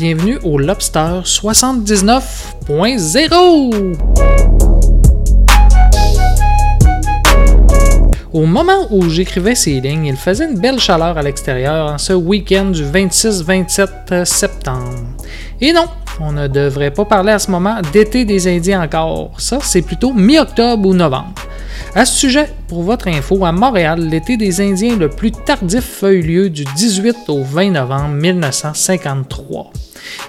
Bienvenue au Lobster 79.0! Au moment où j'écrivais ces lignes, il faisait une belle chaleur à l'extérieur en ce week-end du 26-27 septembre. Et non, on ne devrait pas parler à ce moment d'été des Indiens encore. Ça, c'est plutôt mi-octobre ou novembre. À ce sujet, pour votre info, à Montréal, l'été des Indiens le plus tardif a eu lieu du 18 au 20 novembre 1953.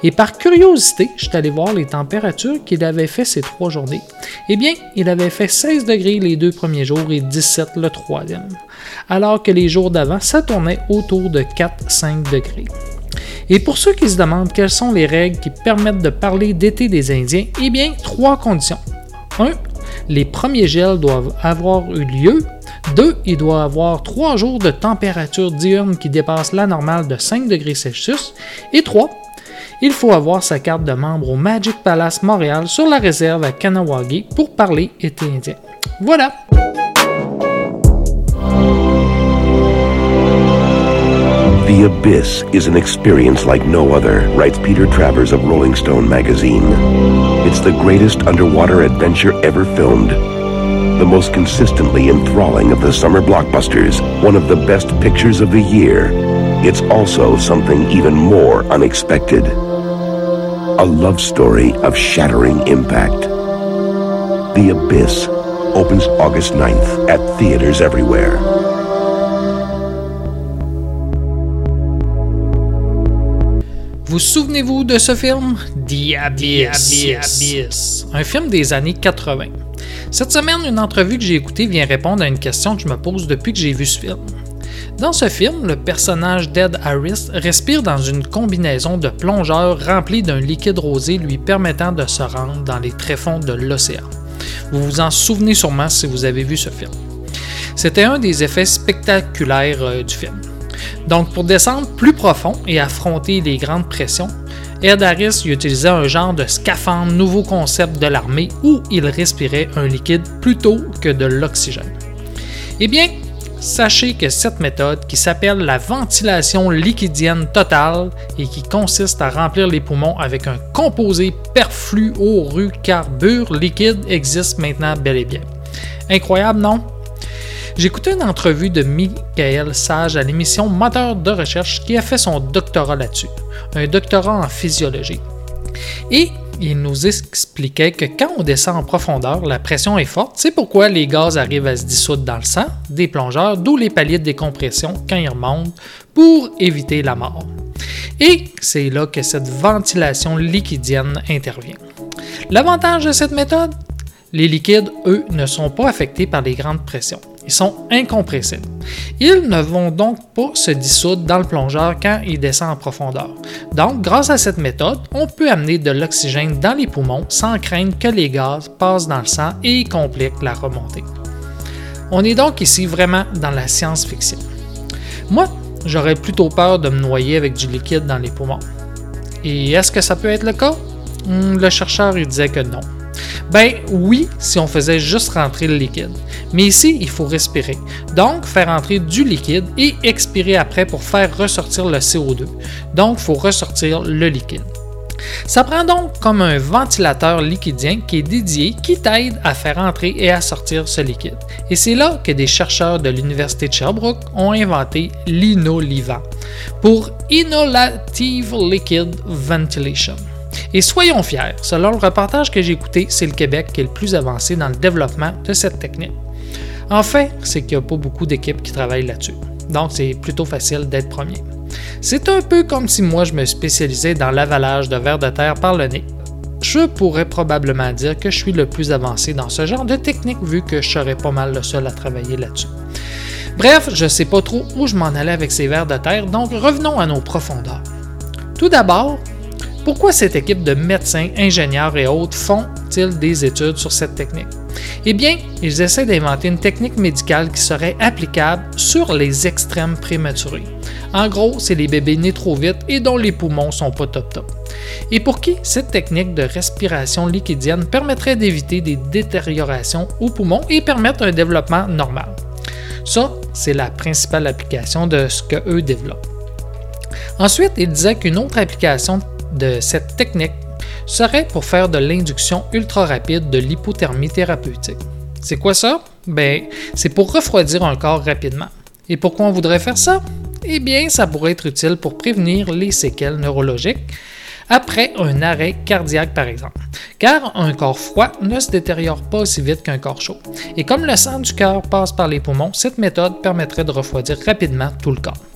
Et par curiosité, je suis allé voir les températures qu'il avait fait ces trois journées. Eh bien, il avait fait 16 degrés les deux premiers jours et 17 le troisième. Alors que les jours d'avant, ça tournait autour de 4-5 degrés. Et pour ceux qui se demandent quelles sont les règles qui permettent de parler d'été des Indiens, eh bien, trois conditions. 1 les premiers gels doivent avoir eu lieu. 2. Il doit avoir 3 jours de température diurne qui dépasse la normale de 5 degrés Celsius. Et 3. Il faut avoir sa carte de membre au Magic Palace Montréal sur la réserve à Kanawagi pour parler été indien. Voilà! The Abyss is an experience like no other, writes Peter Travers of Rolling Stone magazine. It's the greatest underwater adventure ever filmed. The most consistently enthralling of the summer blockbusters, one of the best pictures of the year. It's also something even more unexpected. A love story of shattering impact. The Abyss opens August 9th at theaters everywhere. Vous souvenez-vous de ce film? The Abyss. Un film des années 80. Cette semaine, une entrevue que j'ai écoutée vient répondre à une question que je me pose depuis que j'ai vu ce film. Dans ce film, le personnage d'Ed Harris respire dans une combinaison de plongeurs remplis d'un liquide rosé lui permettant de se rendre dans les tréfonds de l'océan. Vous vous en souvenez sûrement si vous avez vu ce film. C'était un des effets spectaculaires euh, du film. Donc, pour descendre plus profond et affronter les grandes pressions, Ed Harris utilisait un genre de scaphandre nouveau concept de l'armée où il respirait un liquide plutôt que de l'oxygène. Eh bien, sachez que cette méthode, qui s'appelle la ventilation liquidienne totale et qui consiste à remplir les poumons avec un composé perfluorocarbure liquide, existe maintenant bel et bien. Incroyable, non? Écouté une entrevue de Michael Sage à l'émission Moteur de recherche qui a fait son doctorat là-dessus, un doctorat en physiologie. Et il nous expliquait que quand on descend en profondeur, la pression est forte, c'est pourquoi les gaz arrivent à se dissoudre dans le sang des plongeurs, d'où les paliers de décompression quand ils remontent pour éviter la mort. Et c'est là que cette ventilation liquidienne intervient. L'avantage de cette méthode, les liquides, eux, ne sont pas affectés par les grandes pressions. Ils sont incompressibles. Ils ne vont donc pas se dissoudre dans le plongeur quand il descend en profondeur. Donc, grâce à cette méthode, on peut amener de l'oxygène dans les poumons sans craindre que les gaz passent dans le sang et compliquent la remontée. On est donc ici vraiment dans la science-fiction. Moi, j'aurais plutôt peur de me noyer avec du liquide dans les poumons. Et est-ce que ça peut être le cas? Hmm, le chercheur disait que non. Ben oui, si on faisait juste rentrer le liquide. Mais ici, il faut respirer. Donc, faire entrer du liquide et expirer après pour faire ressortir le CO2. Donc, il faut ressortir le liquide. Ça prend donc comme un ventilateur liquidien qui est dédié qui t'aide à faire entrer et à sortir ce liquide. Et c'est là que des chercheurs de l'Université de Sherbrooke ont inventé l'inolivant pour Innovative Liquid Ventilation. Et soyons fiers, selon le reportage que j'ai écouté, c'est le Québec qui est le plus avancé dans le développement de cette technique. En fait, c'est qu'il n'y a pas beaucoup d'équipes qui travaillent là-dessus. Donc, c'est plutôt facile d'être premier. C'est un peu comme si moi je me spécialisais dans l'avalage de vers de terre par le nez. Je pourrais probablement dire que je suis le plus avancé dans ce genre de technique vu que je serais pas mal le seul à travailler là-dessus. Bref, je sais pas trop où je m'en allais avec ces vers de terre, donc revenons à nos profondeurs. Tout d'abord, pourquoi cette équipe de médecins, ingénieurs et autres font-ils des études sur cette technique? Eh bien, ils essaient d'inventer une technique médicale qui serait applicable sur les extrêmes prématurés. En gros, c'est les bébés nés trop vite et dont les poumons sont pas top top. Et pour qui cette technique de respiration liquidienne permettrait d'éviter des détériorations aux poumons et permettre un développement normal? Ça, c'est la principale application de ce que eux développent. Ensuite, il disait qu'une autre application de cette technique serait pour faire de l'induction ultra rapide de l'hypothermie thérapeutique. C'est quoi ça? Ben, c'est pour refroidir un corps rapidement. Et pourquoi on voudrait faire ça? Eh bien, ça pourrait être utile pour prévenir les séquelles neurologiques après un arrêt cardiaque par exemple, car un corps froid ne se détériore pas aussi vite qu'un corps chaud. Et comme le sang du cœur passe par les poumons, cette méthode permettrait de refroidir rapidement tout le corps.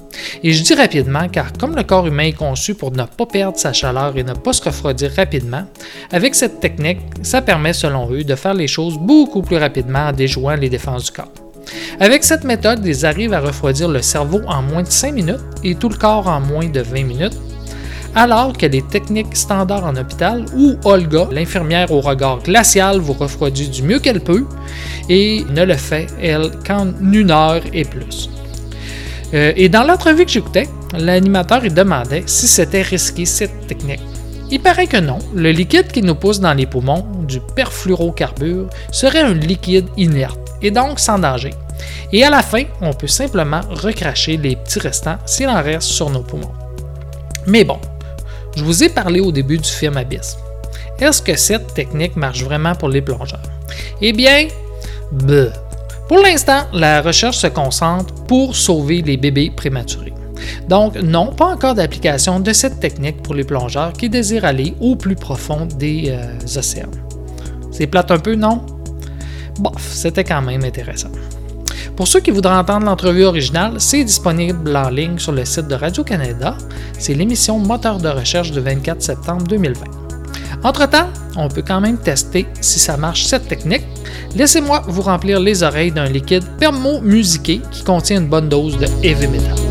Et je dis rapidement car comme le corps humain est conçu pour ne pas perdre sa chaleur et ne pas se refroidir rapidement, avec cette technique, ça permet selon eux de faire les choses beaucoup plus rapidement en déjouant les défenses du corps. Avec cette méthode, ils arrivent à refroidir le cerveau en moins de 5 minutes et tout le corps en moins de 20 minutes, alors que les techniques standards en hôpital où Olga, l'infirmière au regard glacial, vous refroidit du mieux qu'elle peut et ne le fait, elle, qu'en une heure et plus. Euh, et dans l'entrevue que j'écoutais, l'animateur demandait si c'était risqué cette technique. Il paraît que non. Le liquide qui nous pousse dans les poumons, du perfluorocarbure, serait un liquide inerte et donc sans danger. Et à la fin, on peut simplement recracher les petits restants s'il en reste sur nos poumons. Mais bon, je vous ai parlé au début du film Abyss. Est-ce que cette technique marche vraiment pour les plongeurs? Eh bien, bleu. Pour l'instant, la recherche se concentre pour sauver les bébés prématurés. Donc, non, pas encore d'application de cette technique pour les plongeurs qui désirent aller au plus profond des euh, océans. C'est plate un peu, non? Bof, c'était quand même intéressant. Pour ceux qui voudraient entendre l'entrevue originale, c'est disponible en ligne sur le site de Radio-Canada. C'est l'émission Moteur de recherche du 24 septembre 2020. Entre-temps, on peut quand même tester si ça marche cette technique. Laissez-moi vous remplir les oreilles d'un liquide permo-musiqué qui contient une bonne dose de heavy metal.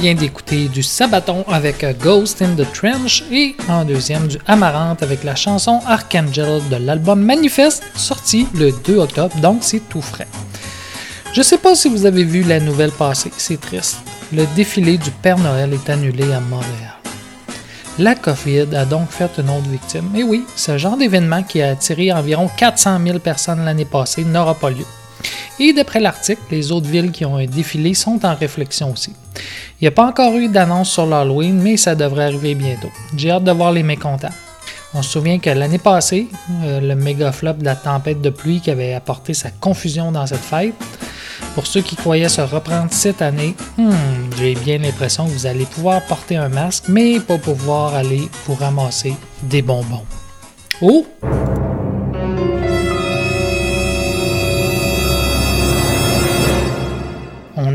Vient d'écouter du Sabaton avec Ghost in the Trench et en deuxième du Amaranth avec la chanson Archangel de l'album Manifest sorti le 2 octobre, donc c'est tout frais. Je sais pas si vous avez vu la nouvelle passer, c'est triste. Le défilé du Père Noël est annulé à Montréal. La COVID a donc fait une autre victime. Et oui, ce genre d'événement qui a attiré environ 400 000 personnes l'année passée n'aura pas lieu. Et d'après l'article, les autres villes qui ont un défilé sont en réflexion aussi. Il n'y a pas encore eu d'annonce sur l'Halloween, mais ça devrait arriver bientôt. J'ai hâte de voir les mécontents. On se souvient que l'année passée, euh, le méga flop de la tempête de pluie qui avait apporté sa confusion dans cette fête, pour ceux qui croyaient se reprendre cette année, hmm, j'ai bien l'impression que vous allez pouvoir porter un masque, mais pas pouvoir aller vous ramasser des bonbons. Oh!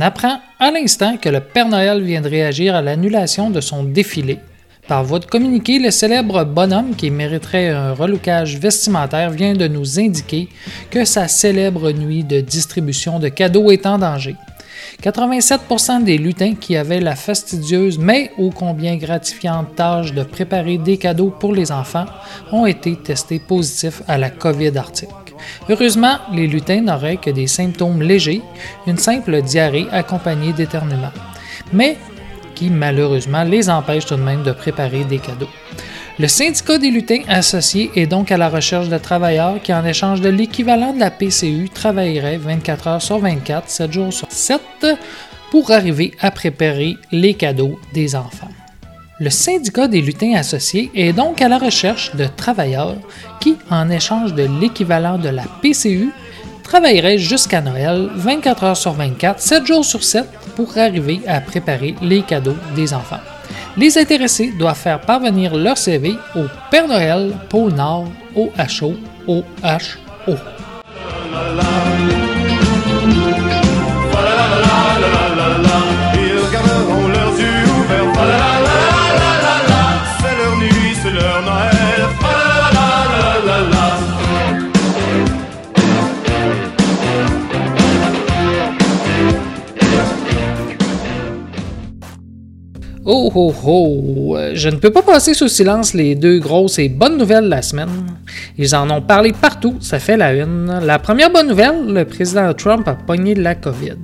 Apprend à l'instant que le Père Noël vient de réagir à l'annulation de son défilé. Par voie de communiqué, le célèbre bonhomme qui mériterait un relookage vestimentaire vient de nous indiquer que sa célèbre nuit de distribution de cadeaux est en danger. 87% des lutins qui avaient la fastidieuse mais ô combien gratifiante tâche de préparer des cadeaux pour les enfants ont été testés positifs à la COVID arctique. Heureusement, les lutins n'auraient que des symptômes légers, une simple diarrhée accompagnée d'éternuement, mais qui malheureusement les empêchent tout de même de préparer des cadeaux. Le syndicat des lutins associés est donc à la recherche de travailleurs qui, en échange de l'équivalent de la PCU, travailleraient 24 heures sur 24, 7 jours sur 7, pour arriver à préparer les cadeaux des enfants. Le syndicat des lutins associés est donc à la recherche de travailleurs qui, en échange de l'équivalent de la PCU, travailleraient jusqu'à Noël 24 heures sur 24, 7 jours sur 7 pour arriver à préparer les cadeaux des enfants. Les intéressés doivent faire parvenir leur CV au Père Noël, Pôle Nord, OHO, OHO. Oh oh oh! Euh, Je ne peux pas passer sous silence les deux grosses et bonnes nouvelles de la semaine. Ils en ont parlé partout, ça fait la une. La première bonne nouvelle, le président Trump a pogné la COVID.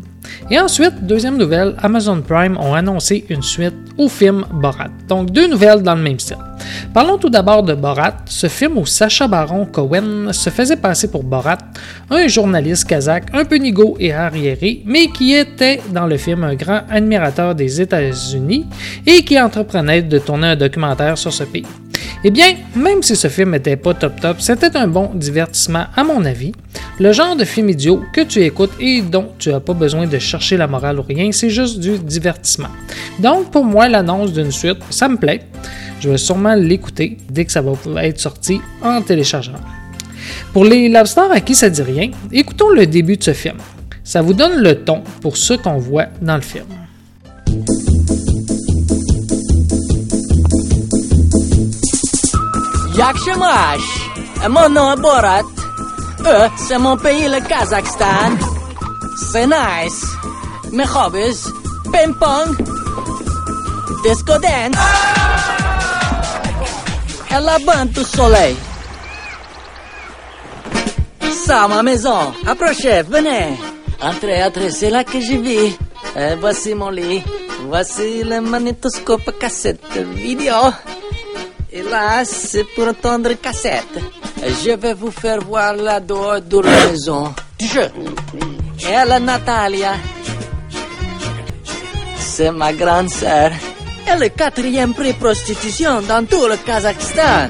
Et ensuite, deuxième nouvelle, Amazon Prime ont annoncé une suite au film Borat. Donc deux nouvelles dans le même style. Parlons tout d'abord de Borat, ce film où Sacha Baron Cohen se faisait passer pour Borat, un journaliste kazakh un peu nigo et arriéré, mais qui était dans le film un grand admirateur des États-Unis et qui entreprenait de tourner un documentaire sur ce pays. Eh bien, même si ce film était pas top top, c'était un bon divertissement à mon avis. Le genre de film idiot que tu écoutes et dont tu n'as pas besoin de chercher la morale ou rien, c'est juste du divertissement. Donc pour moi, l'annonce d'une suite, ça me plaît. Je vais sûrement l'écouter dès que ça va être sorti en téléchargement. Pour les lobsters à qui ça dit rien, écoutons le début de ce film. Ça vous donne le ton pour ce qu'on voit dans le film. Jak się masz? Mon nom est Borat. Euh, c'est mon pays, le Kazakhstan. C'est nice. Mes hobbies, ping-pong, disco dance, et la bande du soleil. Ça, ma maison. Approchez, venez. Entrez, entrez, c'est là que je vis. Euh, voici mon lit. Voici le magnétoscope cassette vidéo. Là, c'est pour entendre cassette. Je vais vous faire voir la dehors de la maison. Je. Elle, Natalia. C'est ma grande sœur. Elle est quatrième prix prostitution dans tout le Kazakhstan.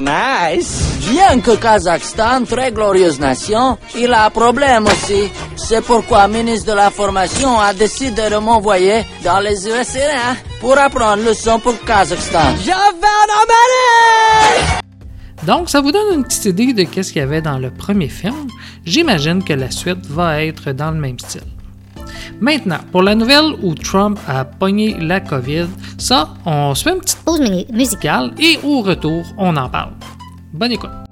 Nice. Bien que Kazakhstan, très glorieuse nation, il a un problème aussi. C'est pourquoi le ministre de la Formation a décidé de m'envoyer dans les USA pour apprendre le son pour Kazakhstan. Je vais en Amérique! Donc, ça vous donne une petite idée de qu'est-ce qu'il y avait dans le premier film. J'imagine que la suite va être dans le même style. Maintenant, pour la nouvelle où Trump a pogné la COVID, ça, on se fait une petite Pause musicale et au retour, on en parle. Bonne écoute.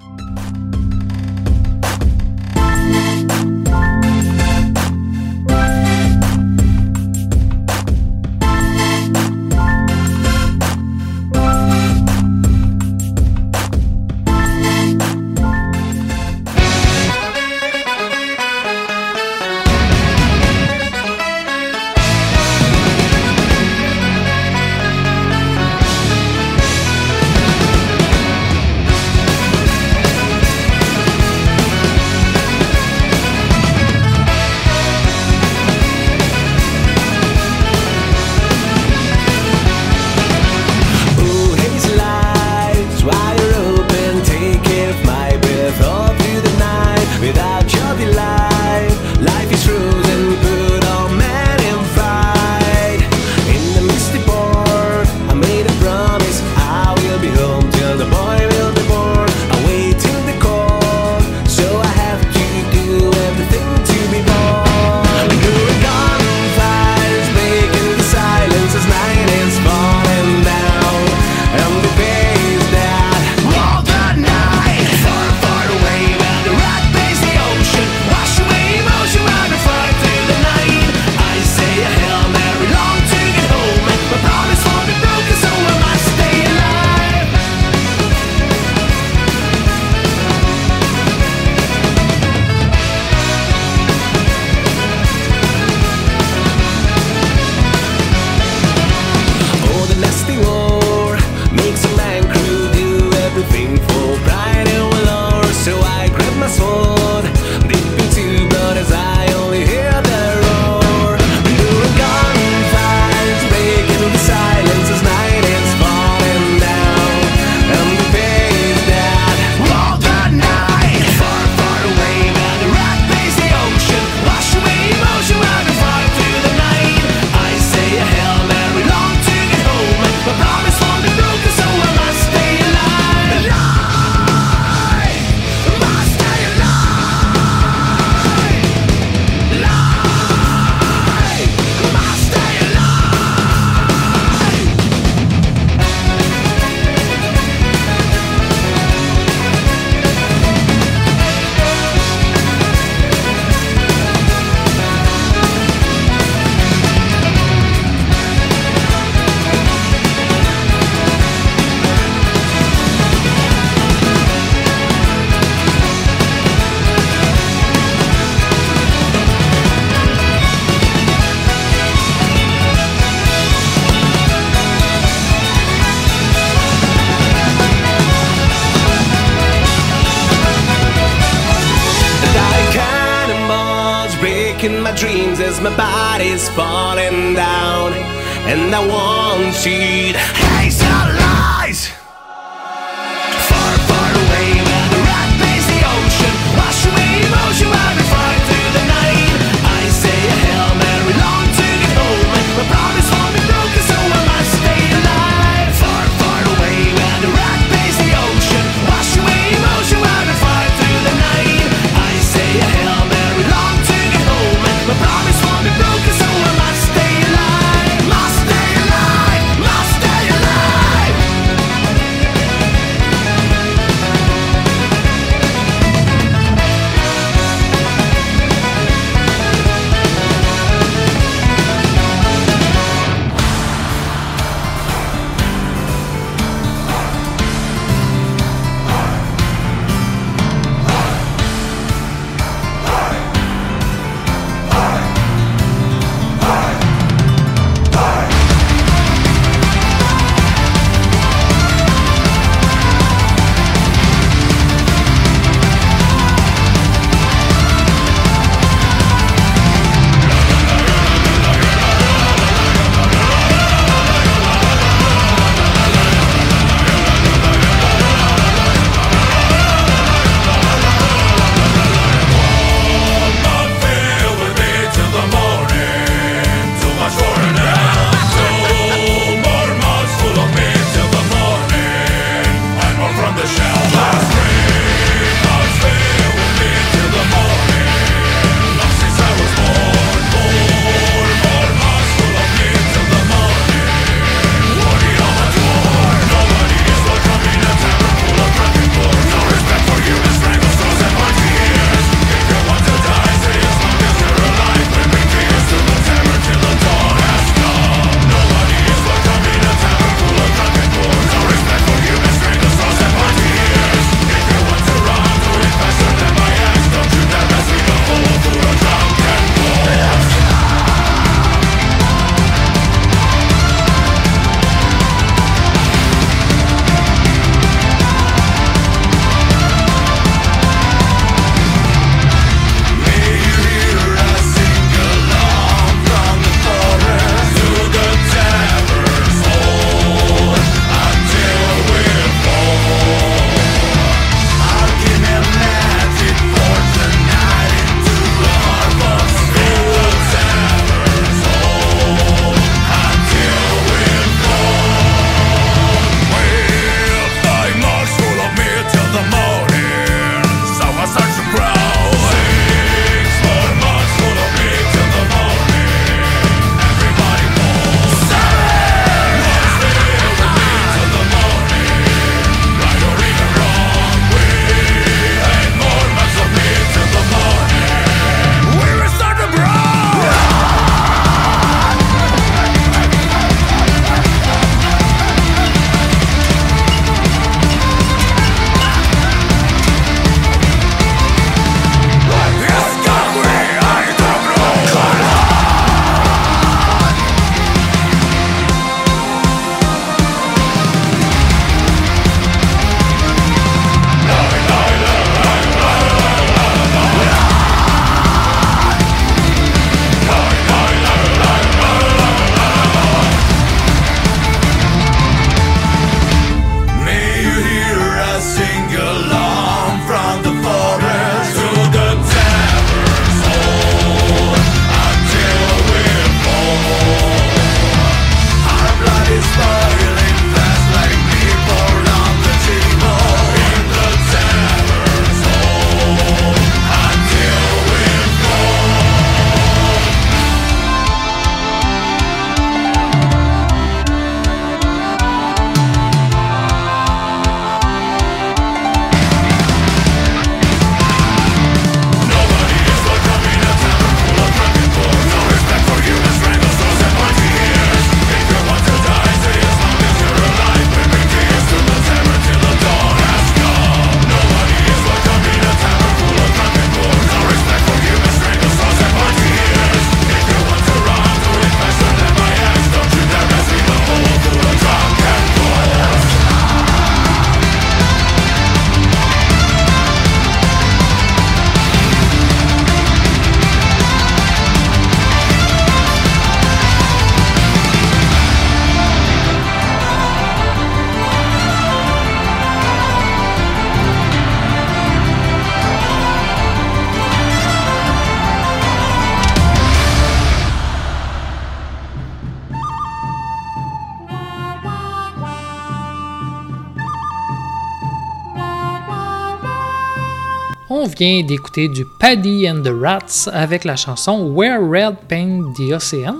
Vient d'écouter du Paddy and the Rats avec la chanson Where Red Paint the Ocean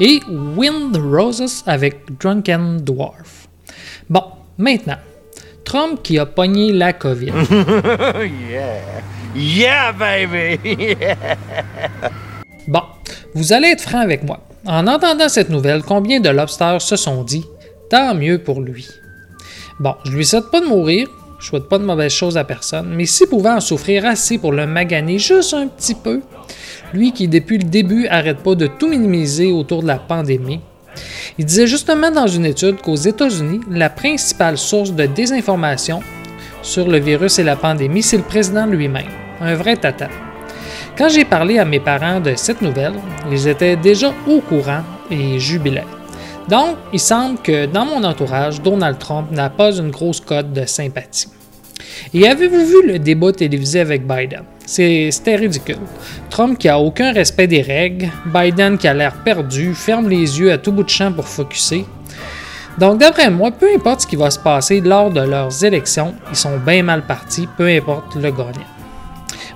et Wind Roses avec Drunken Dwarf. Bon, maintenant, Trump qui a pogné la COVID. Yeah, baby! Bon, vous allez être franc avec moi. En entendant cette nouvelle, combien de lobsters se sont dit tant mieux pour lui? Bon, je lui souhaite pas de mourir, je souhaite pas de mauvaises choses à personne, mais s'il pouvait en souffrir assez pour le maganer juste un petit peu, lui qui depuis le début arrête pas de tout minimiser autour de la pandémie, il disait justement dans une étude qu'aux États-Unis, la principale source de désinformation sur le virus et la pandémie, c'est le président lui-même. Un vrai tata. Quand j'ai parlé à mes parents de cette nouvelle, ils étaient déjà au courant et jubilaient. Donc, il semble que dans mon entourage, Donald Trump n'a pas une grosse cote de sympathie. Et avez-vous vu le débat télévisé avec Biden? C'était ridicule. Trump qui a aucun respect des règles, Biden qui a l'air perdu, ferme les yeux à tout bout de champ pour focuser. Donc d'après moi, peu importe ce qui va se passer lors de leurs élections, ils sont bien mal partis, peu importe le gagnant.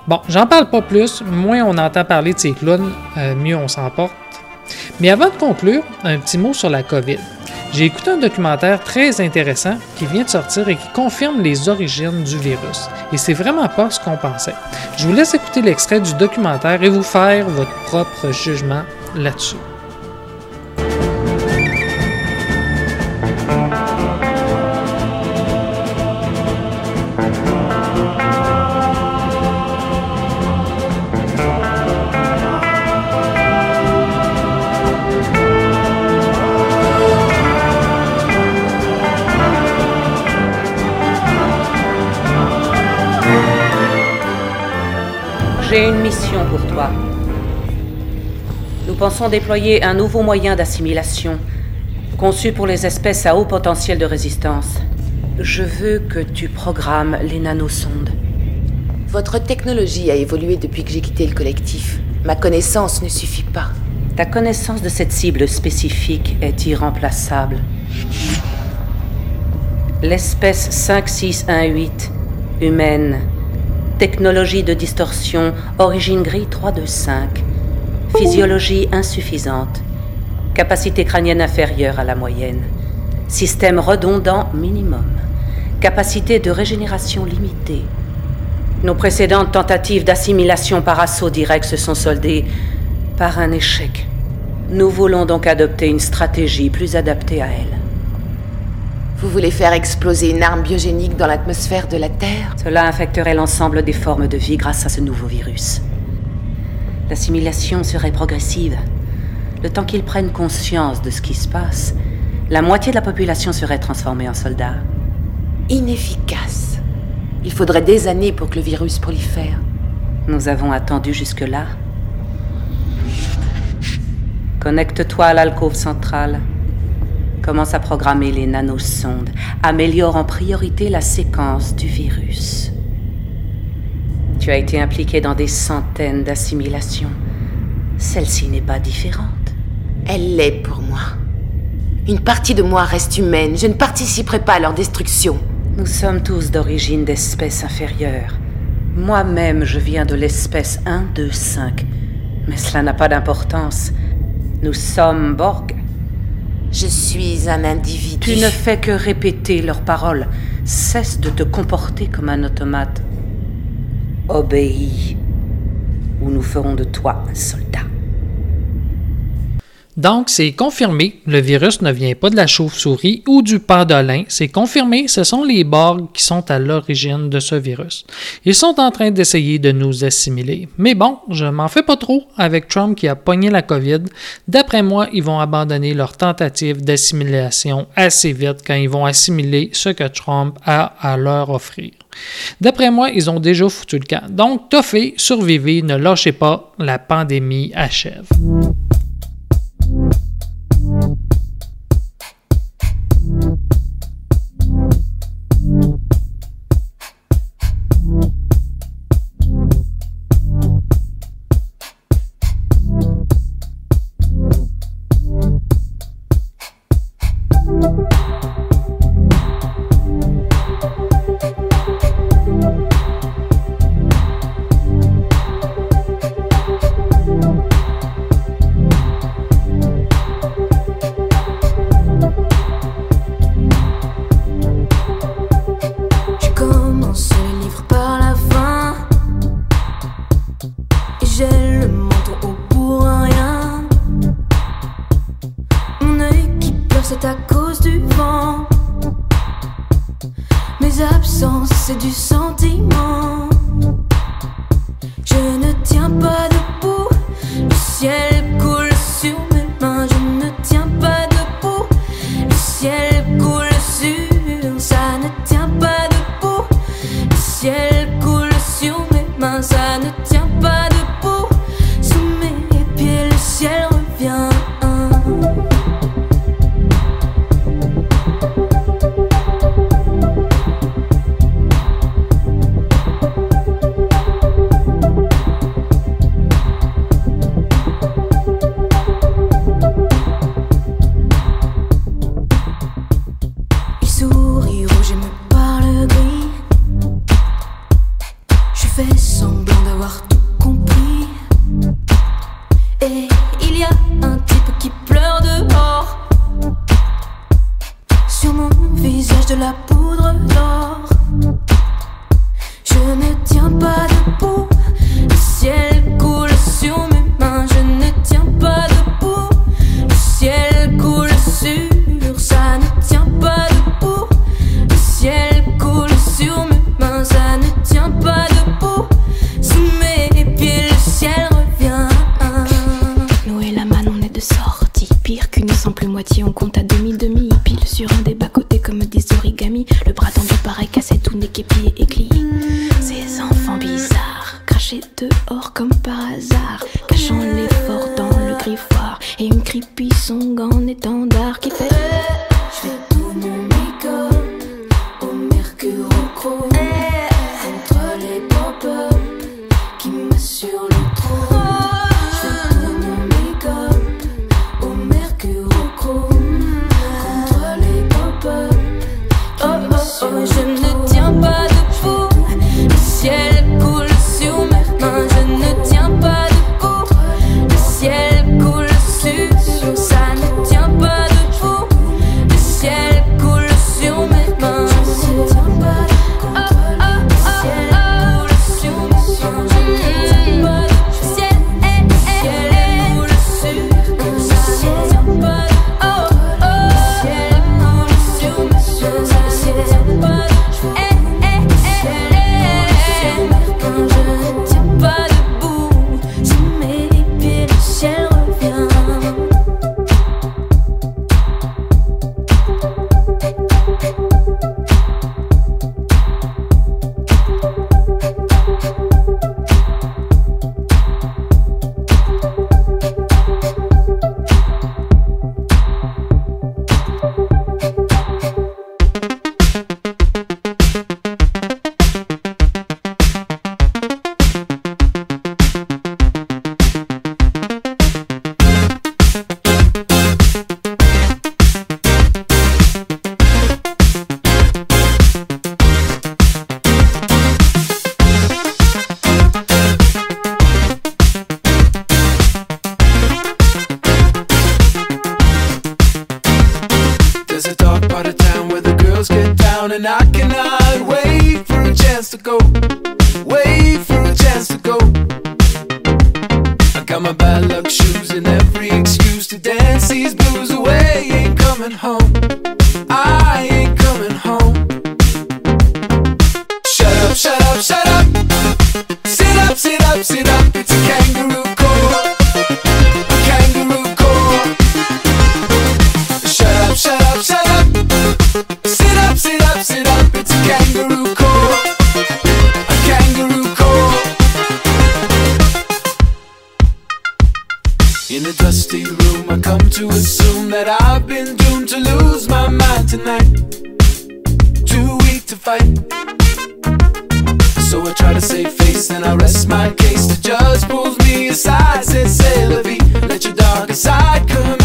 Bon, j'en parle pas plus, moins on entend parler de ces clowns, euh, mieux on s'en porte. Mais avant de conclure, un petit mot sur la COVID. J'ai écouté un documentaire très intéressant qui vient de sortir et qui confirme les origines du virus. Et c'est vraiment pas ce qu'on pensait. Je vous laisse écouter l'extrait du documentaire et vous faire votre propre jugement là-dessus. J'ai une mission pour toi. Nous pensons déployer un nouveau moyen d'assimilation, conçu pour les espèces à haut potentiel de résistance. Je veux que tu programmes les nanosondes. Votre technologie a évolué depuis que j'ai quitté le collectif. Ma connaissance ne suffit pas. Ta connaissance de cette cible spécifique est irremplaçable. L'espèce 5618, humaine, technologie de distorsion, origine gris 325, physiologie insuffisante, capacité crânienne inférieure à la moyenne, système redondant minimum, capacité de régénération limitée. Nos précédentes tentatives d'assimilation par assaut direct se sont soldées par un échec. Nous voulons donc adopter une stratégie plus adaptée à elle. Vous voulez faire exploser une arme biogénique dans l'atmosphère de la Terre Cela infecterait l'ensemble des formes de vie grâce à ce nouveau virus. L'assimilation serait progressive. Le temps qu'ils prennent conscience de ce qui se passe, la moitié de la population serait transformée en soldats. Inefficace. Il faudrait des années pour que le virus prolifère. Nous avons attendu jusque-là. Connecte-toi à l'alcôve centrale. Commence à programmer les nanosondes. Améliore en priorité la séquence du virus. Tu as été impliqué dans des centaines d'assimilations. Celle-ci n'est pas différente. Elle l'est pour moi. Une partie de moi reste humaine. Je ne participerai pas à leur destruction. Nous sommes tous d'origine d'espèces inférieures. Moi-même, je viens de l'espèce 1, 2, 5. Mais cela n'a pas d'importance. Nous sommes Borg. Je suis un individu. Tu ne fais que répéter leurs paroles. Cesse de te comporter comme un automate. Obéis, ou nous ferons de toi un soldat. Donc, c'est confirmé, le virus ne vient pas de la chauve-souris ou du pendolin. C'est confirmé, ce sont les Borg qui sont à l'origine de ce virus. Ils sont en train d'essayer de nous assimiler. Mais bon, je m'en fais pas trop avec Trump qui a pogné la COVID. D'après moi, ils vont abandonner leur tentative d'assimilation assez vite quand ils vont assimiler ce que Trump a à leur offrir. D'après moi, ils ont déjà foutu le camp. Donc, toffez, survivez, ne lâchez pas, la pandémie achève. Thank you Assume seem to lose my mind tonight. Too weak to fight. So I try to save face and I rest my case. The judge pulls me aside, says, "Say, Let your darker side come."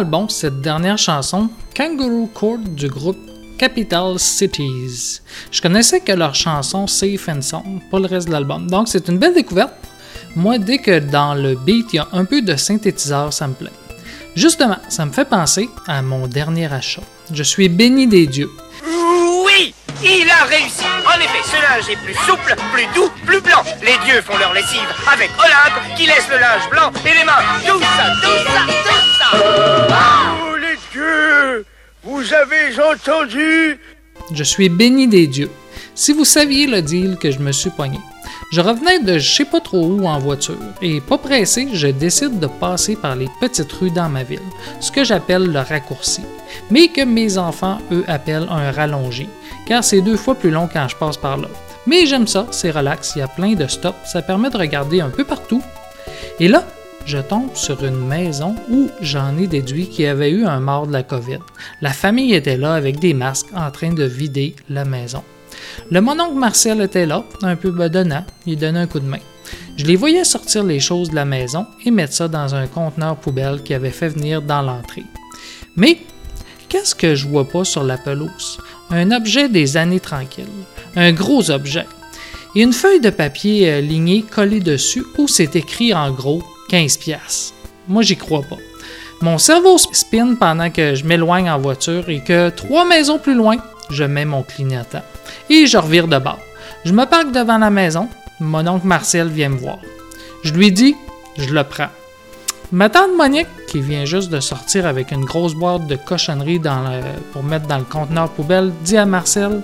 Mal cette dernière chanson, Kangaroo Court du groupe Capital Cities. Je connaissais que leur chanson Safe and Sound, pas le reste de l'album. Donc c'est une belle découverte. Moi, dès que dans le beat il y a un peu de synthétiseur, ça me plaît. Justement, ça me fait penser à mon dernier achat. Je suis béni des dieux. Oui, il a réussi. En effet, ce linge est plus souple, plus doux, plus blanc. Les dieux font leur lessive avec Olympe qui laisse le linge blanc et les mains. Tout ça, tout. Oh, les dieux, vous avez entendu? Je suis béni des dieux. Si vous saviez le deal que je me suis pogné. Je revenais de je sais pas trop où en voiture et pas pressé, je décide de passer par les petites rues dans ma ville, ce que j'appelle le raccourci, mais que mes enfants, eux, appellent un rallongé, car c'est deux fois plus long quand je passe par là. Mais j'aime ça, c'est relax, il y a plein de stops, ça permet de regarder un peu partout. Et là, je tombe sur une maison où j'en ai déduit qu'il y avait eu un mort de la COVID. La famille était là avec des masques en train de vider la maison. Le mononcle Marcel était là, un peu bedonnant, il donnait un coup de main. Je les voyais sortir les choses de la maison et mettre ça dans un conteneur poubelle qu'ils avaient fait venir dans l'entrée. Mais qu'est-ce que je vois pas sur la pelouse? Un objet des années tranquilles. Un gros objet. Et une feuille de papier euh, lignée collée dessus où c'est écrit en gros 15 piastres. Moi, j'y crois pas. Mon cerveau spin pendant que je m'éloigne en voiture et que trois maisons plus loin, je mets mon clignotant. Et je revire de bord. Je me parque devant la maison. Mon oncle Marcel vient me voir. Je lui dis, je le prends. Ma tante Monique, qui vient juste de sortir avec une grosse boîte de le- pour mettre dans le conteneur poubelle, dit à Marcel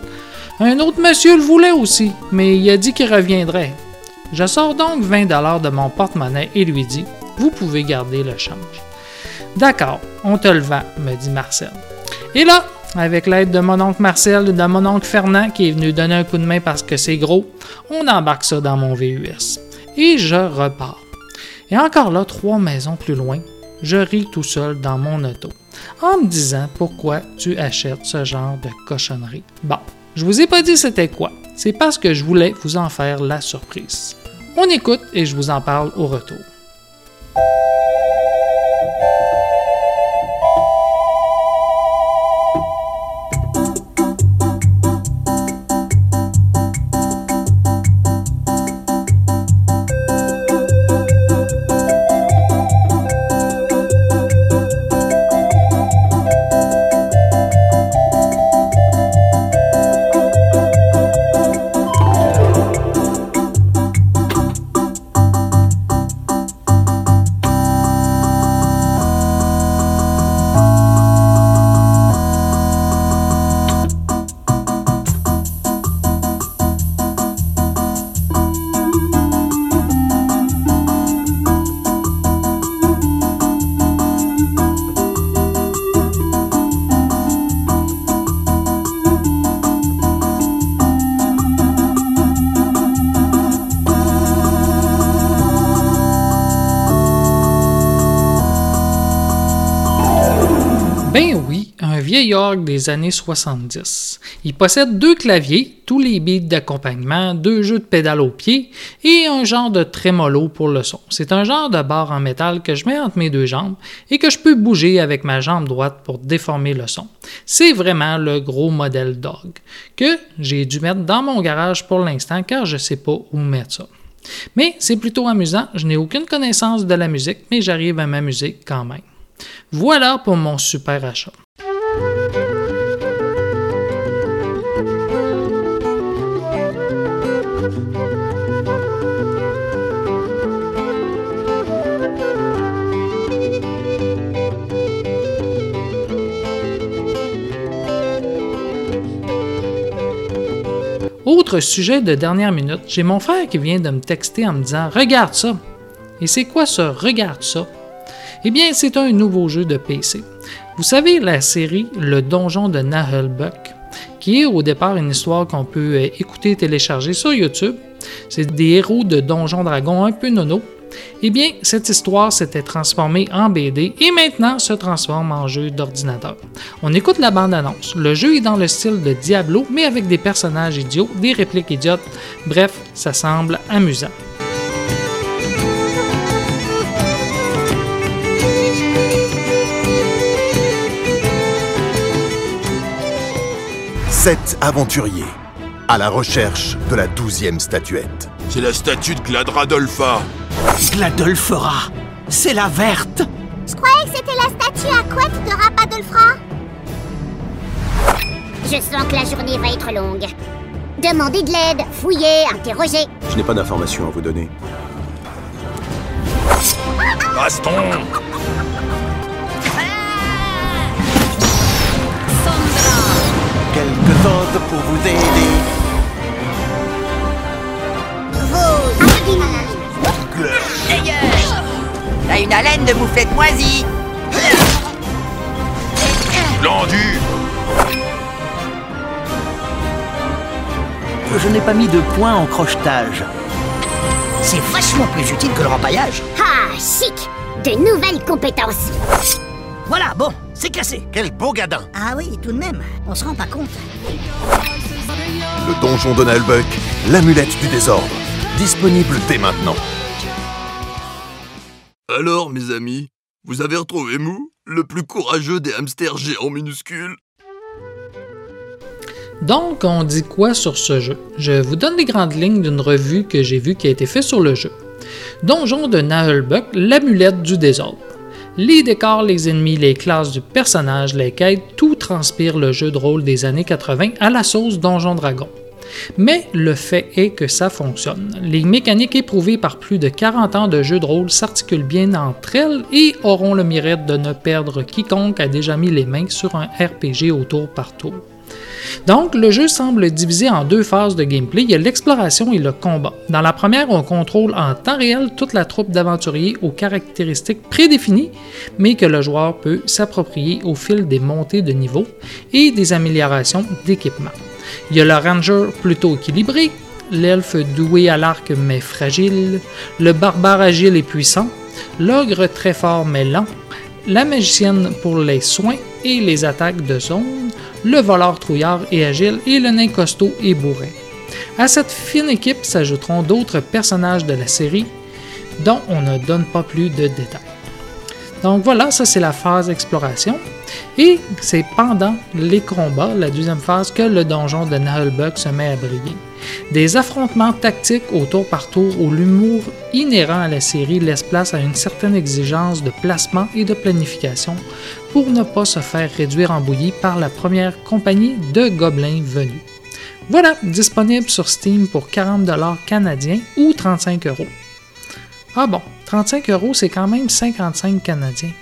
Un autre monsieur le voulait aussi, mais il a dit qu'il reviendrait. Je sors donc 20 de mon porte-monnaie et lui dis Vous pouvez garder le change. D'accord, on te le vend, me dit Marcel. Et là, avec l'aide de mon oncle Marcel et de mon oncle Fernand qui est venu donner un coup de main parce que c'est gros, on embarque ça dans mon VUS. Et je repars. Et encore là, trois maisons plus loin, je ris tout seul dans mon auto, en me disant pourquoi tu achètes ce genre de cochonnerie. Bon, je vous ai pas dit c'était quoi, c'est parce que je voulais vous en faire la surprise. On écoute et je vous en parle au retour. Années 70. Il possède deux claviers, tous les beats d'accompagnement, deux jeux de pédales au pied et un genre de trémolo pour le son. C'est un genre de barre en métal que je mets entre mes deux jambes et que je peux bouger avec ma jambe droite pour déformer le son. C'est vraiment le gros modèle d'orgue que j'ai dû mettre dans mon garage pour l'instant car je sais pas où mettre ça. Mais c'est plutôt amusant, je n'ai aucune connaissance de la musique, mais j'arrive à m'amuser quand même. Voilà pour mon super achat. Autre sujet de dernière minute, j'ai mon frère qui vient de me texter en me disant Regarde ça. Et c'est quoi ce Regarde ça Eh bien, c'est un nouveau jeu de PC. Vous savez, la série Le Donjon de Nahelbuck, qui est au départ une histoire qu'on peut euh, écouter et télécharger sur YouTube. C'est des héros de Donjon Dragon un peu nono. Eh bien, cette histoire s'était transformée en BD et maintenant se transforme en jeu d'ordinateur. On écoute la bande-annonce. Le jeu est dans le style de Diablo, mais avec des personnages idiots, des répliques idiotes. Bref, ça semble amusant. Sept aventuriers à la recherche de la douzième statuette. C'est la statue de Gladradolpha. Gladolfera C'est la verte Je croyais que c'était la statue à couette de Rapadolfra. Je sens que la journée va être longue. Demandez de l'aide, fouillez, interrogez. Je n'ai pas d'informations à vous donner. Baston Quelque chose pour vous aider. Dégage T'as une haleine de mouflette moisie Glandu Je n'ai pas mis de point en crochetage. C'est vachement plus utile que le rempaillage. Ah, chic De nouvelles compétences. Voilà, bon, c'est cassé. Quel beau gadin Ah oui, tout de même, on se rend pas compte. Le donjon de Nalbuck, l'amulette du désordre. Disponible dès maintenant. Alors, mes amis, vous avez retrouvé Mou, le plus courageux des hamsters géants minuscules? Donc, on dit quoi sur ce jeu? Je vous donne les grandes lignes d'une revue que j'ai vue qui a été faite sur le jeu. Donjon de Nahelbuck, l'amulette du désordre. Les décors, les ennemis, les classes du personnage, les quêtes, tout transpire le jeu de rôle des années 80 à la sauce Donjon Dragon. Mais le fait est que ça fonctionne. Les mécaniques éprouvées par plus de 40 ans de jeux de rôle s'articulent bien entre elles et auront le mérite de ne perdre quiconque a déjà mis les mains sur un RPG au tour par tour. Donc, le jeu semble divisé en deux phases de gameplay. Il y a l'exploration et le combat. Dans la première, on contrôle en temps réel toute la troupe d'aventuriers aux caractéristiques prédéfinies, mais que le joueur peut s'approprier au fil des montées de niveau et des améliorations d'équipement. Il y a le ranger plutôt équilibré, l'elfe doué à l'arc mais fragile, le barbare agile et puissant, l'ogre très fort mais lent, la magicienne pour les soins et les attaques de zone, le voleur trouillard et agile et le nain costaud et bourrin. À cette fine équipe s'ajouteront d'autres personnages de la série dont on ne donne pas plus de détails. Donc voilà, ça c'est la phase exploration. Et c'est pendant les combats, la deuxième phase, que le donjon de Nahelbuck se met à briller. Des affrontements tactiques au tour par tour où l'humour inhérent à la série laisse place à une certaine exigence de placement et de planification pour ne pas se faire réduire en bouillie par la première compagnie de gobelins venus. Voilà, disponible sur Steam pour 40$ canadiens ou 35 euros. Ah bon, 35 euros, c'est quand même 55 canadiens.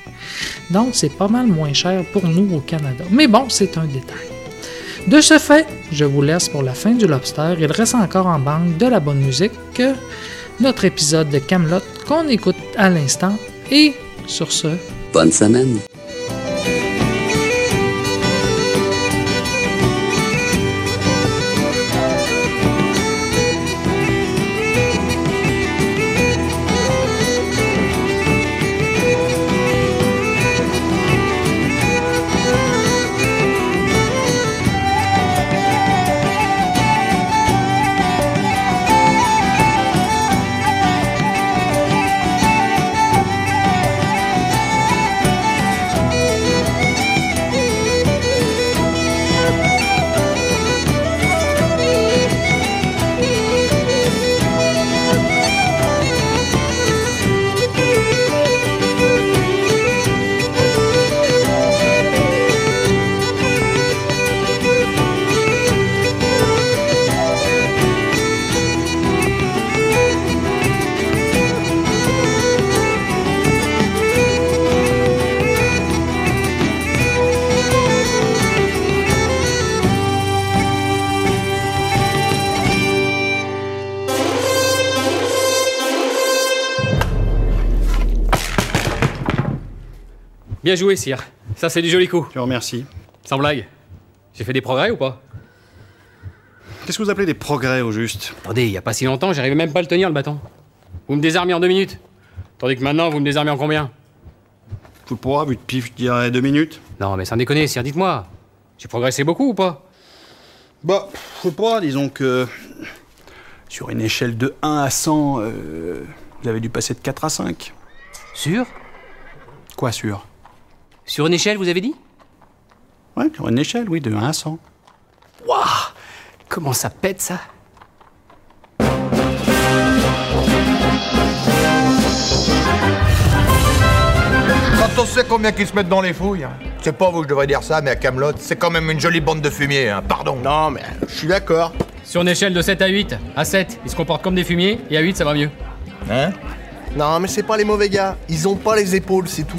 Donc, c'est pas mal moins cher pour nous au Canada. Mais bon, c'est un détail. De ce fait, je vous laisse pour la fin du Lobster. Il reste encore en banque de la bonne musique, notre épisode de Camelot qu'on écoute à l'instant. Et sur ce, Bonne semaine. Bien joué, sire. Ça, c'est du joli coup. Je vous remercie. Sans blague. J'ai fait des progrès ou pas? Qu'est-ce que vous appelez des progrès au juste? Attendez, il y a pas si longtemps, j'arrivais même pas à le tenir le bâton. Vous me désarmez en deux minutes. Tandis que maintenant, vous me désarmez en combien? Je sais pas, vu de pif, je dirais deux minutes. Non, mais sans déconner, sire, dites-moi. J'ai progressé beaucoup ou pas? Bah, je sais pas, disons que. Sur une échelle de 1 à 100, euh, vous avez dû passer de 4 à 5. Sûr? Quoi, sûr? Sur une échelle, vous avez dit? Ouais, sur une échelle, oui, de 1 à 100. Waouh Comment ça pète, ça? Quand on sait combien qu'ils se mettent dans les fouilles, hein. c'est pas vous que je devrais dire ça, mais à Camelot, c'est quand même une jolie bande de fumier, hein. pardon. Non, mais je suis d'accord. Sur une échelle de 7 à 8, à 7, ils se comportent comme des fumiers, et à 8, ça va mieux. Hein? Non, mais c'est pas les mauvais gars. Ils ont pas les épaules, c'est tout.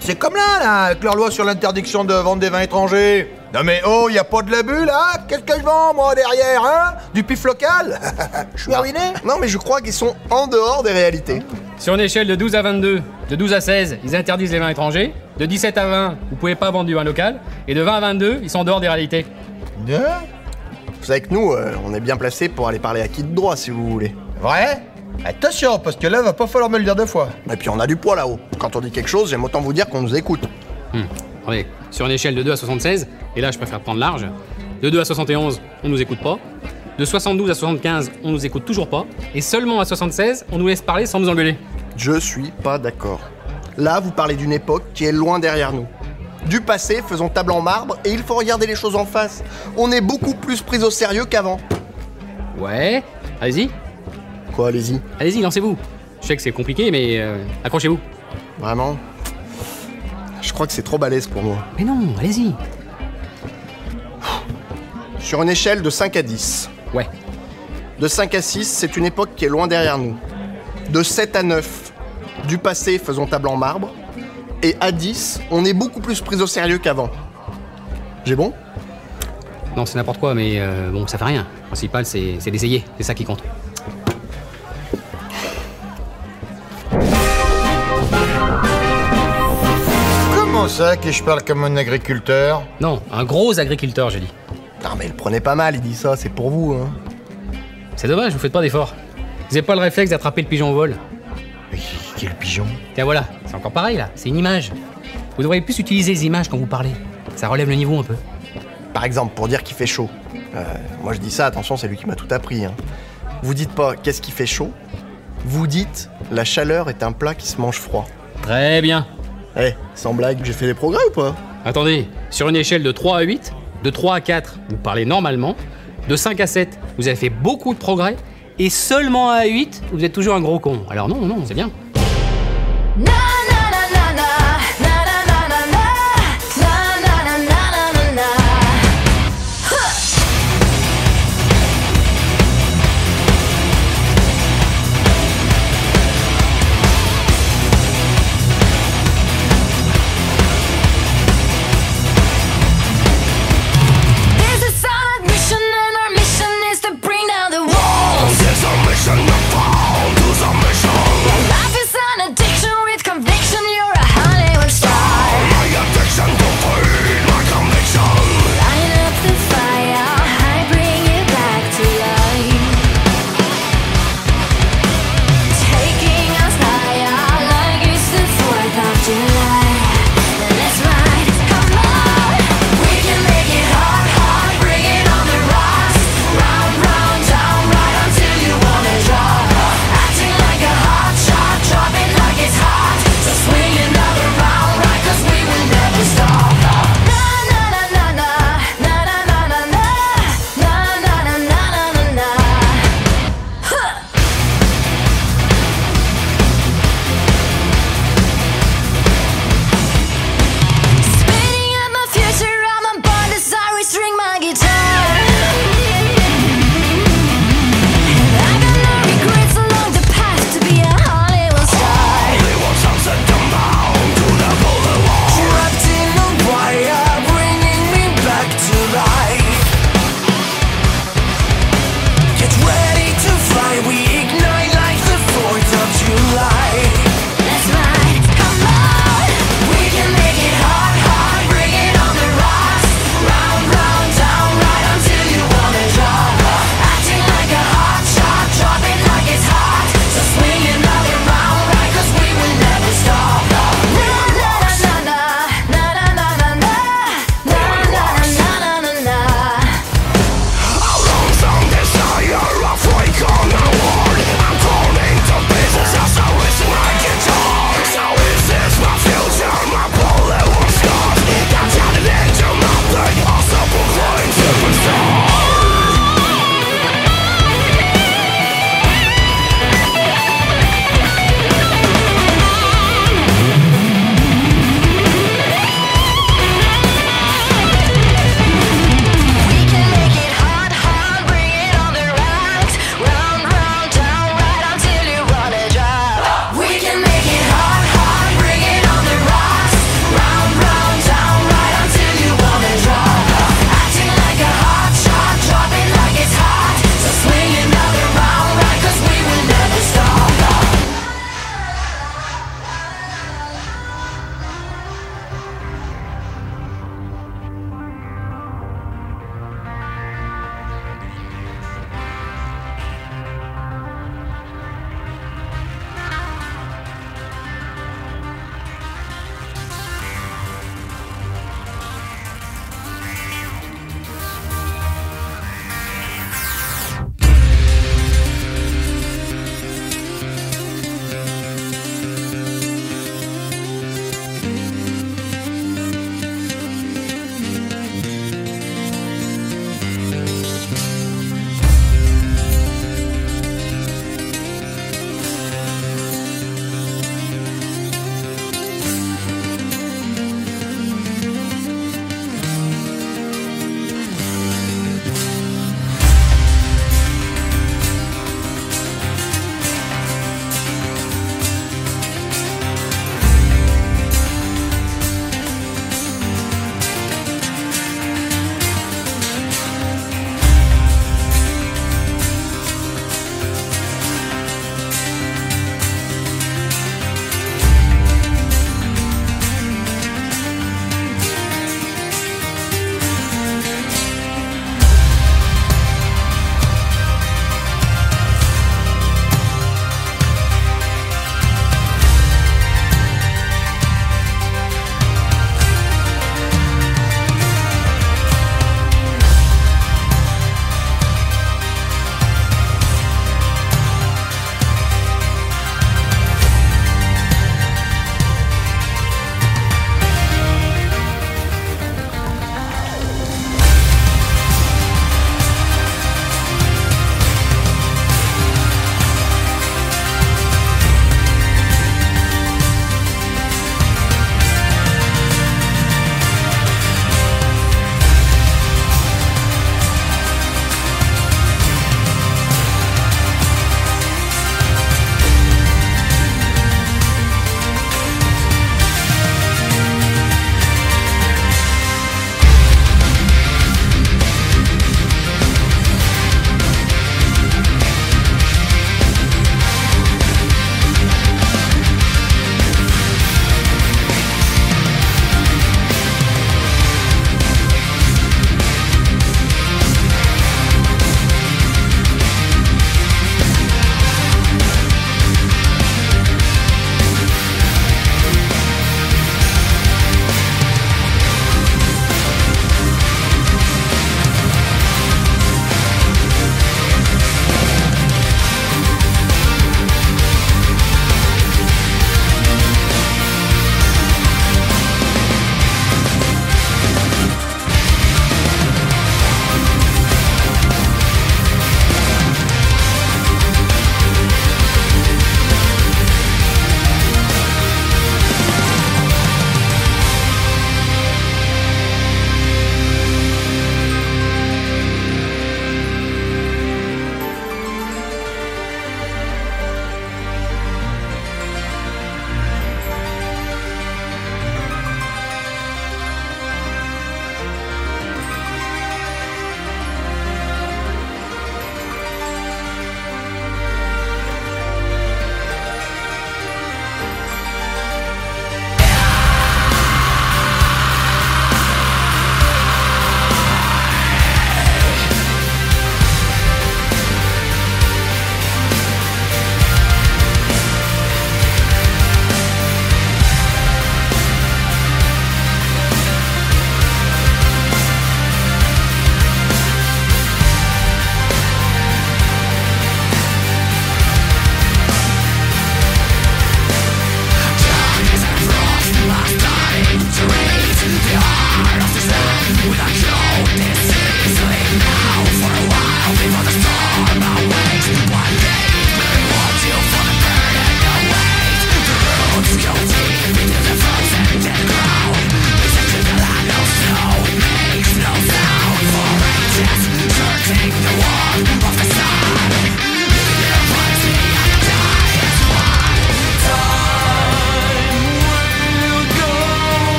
C'est comme là, là, avec leur loi sur l'interdiction de vendre des vins étrangers. Non mais oh, y a pas de l'abus là Qu'est-ce que je vends moi derrière, hein? Du pif local? Je suis ruiné Non, mais je crois qu'ils sont en dehors des réalités. Sur une échelle de 12 à 22, de 12 à 16, ils interdisent les vins étrangers. De 17 à 20, vous pouvez pas vendre du vin local. Et de 20 à 22, ils sont en dehors des réalités. Vous savez que nous, euh, on est bien placés pour aller parler à qui de droit, si vous voulez. Vrai? Attention, parce que là, va pas falloir me le dire deux fois. Et puis on a du poids là-haut. Quand on dit quelque chose, j'aime autant vous dire qu'on nous écoute. Attendez, sur une échelle de 2 à 76, et là je préfère prendre large, de 2 à 71, on nous écoute pas. De 72 à 75, on nous écoute toujours pas. Et seulement à 76, on nous laisse parler sans nous engueuler. Je suis pas d'accord. Là, vous parlez d'une époque qui est loin derrière nous. Du passé, faisons table en marbre, et il faut regarder les choses en face. On est beaucoup plus pris au sérieux qu'avant. Ouais, allez-y. Quoi, allez-y Allez-y, lancez-vous. Je sais que c'est compliqué, mais euh, accrochez-vous. Vraiment Je crois que c'est trop balèze pour moi. Mais non, allez-y. Sur une échelle de 5 à 10. Ouais. De 5 à 6, c'est une époque qui est loin derrière nous. De 7 à 9, du passé, faisons table en marbre. Et à 10, on est beaucoup plus pris au sérieux qu'avant. J'ai bon? Non, c'est n'importe quoi, mais euh, bon, ça fait rien. Le principal, c'est c'est d'essayer. C'est ça qui compte. Comment ça que je parle comme un agriculteur Non, un gros agriculteur, j'ai dit. Non, mais le prenez pas mal, il dit ça, c'est pour vous, hein. C'est dommage, vous faites pas d'efforts. Vous avez pas le réflexe d'attraper le pigeon au vol. Quel pigeon Tiens, voilà, c'est encore pareil là, c'est une image. Vous devriez plus utiliser les images quand vous parlez. Ça relève le niveau un peu. Par exemple, pour dire qu'il fait chaud. Euh, moi je dis ça, attention, c'est lui qui m'a tout appris. Hein. Vous dites pas qu'est-ce qui fait chaud, vous dites la chaleur est un plat qui se mange froid. Très bien. Eh, sans blague, j'ai fait des progrès ou pas Attendez, sur une échelle de 3 à 8, de 3 à 4, vous parlez normalement. De 5 à 7, vous avez fait beaucoup de progrès. Et seulement à 8, vous êtes toujours un gros con. Alors non, non, c'est bien.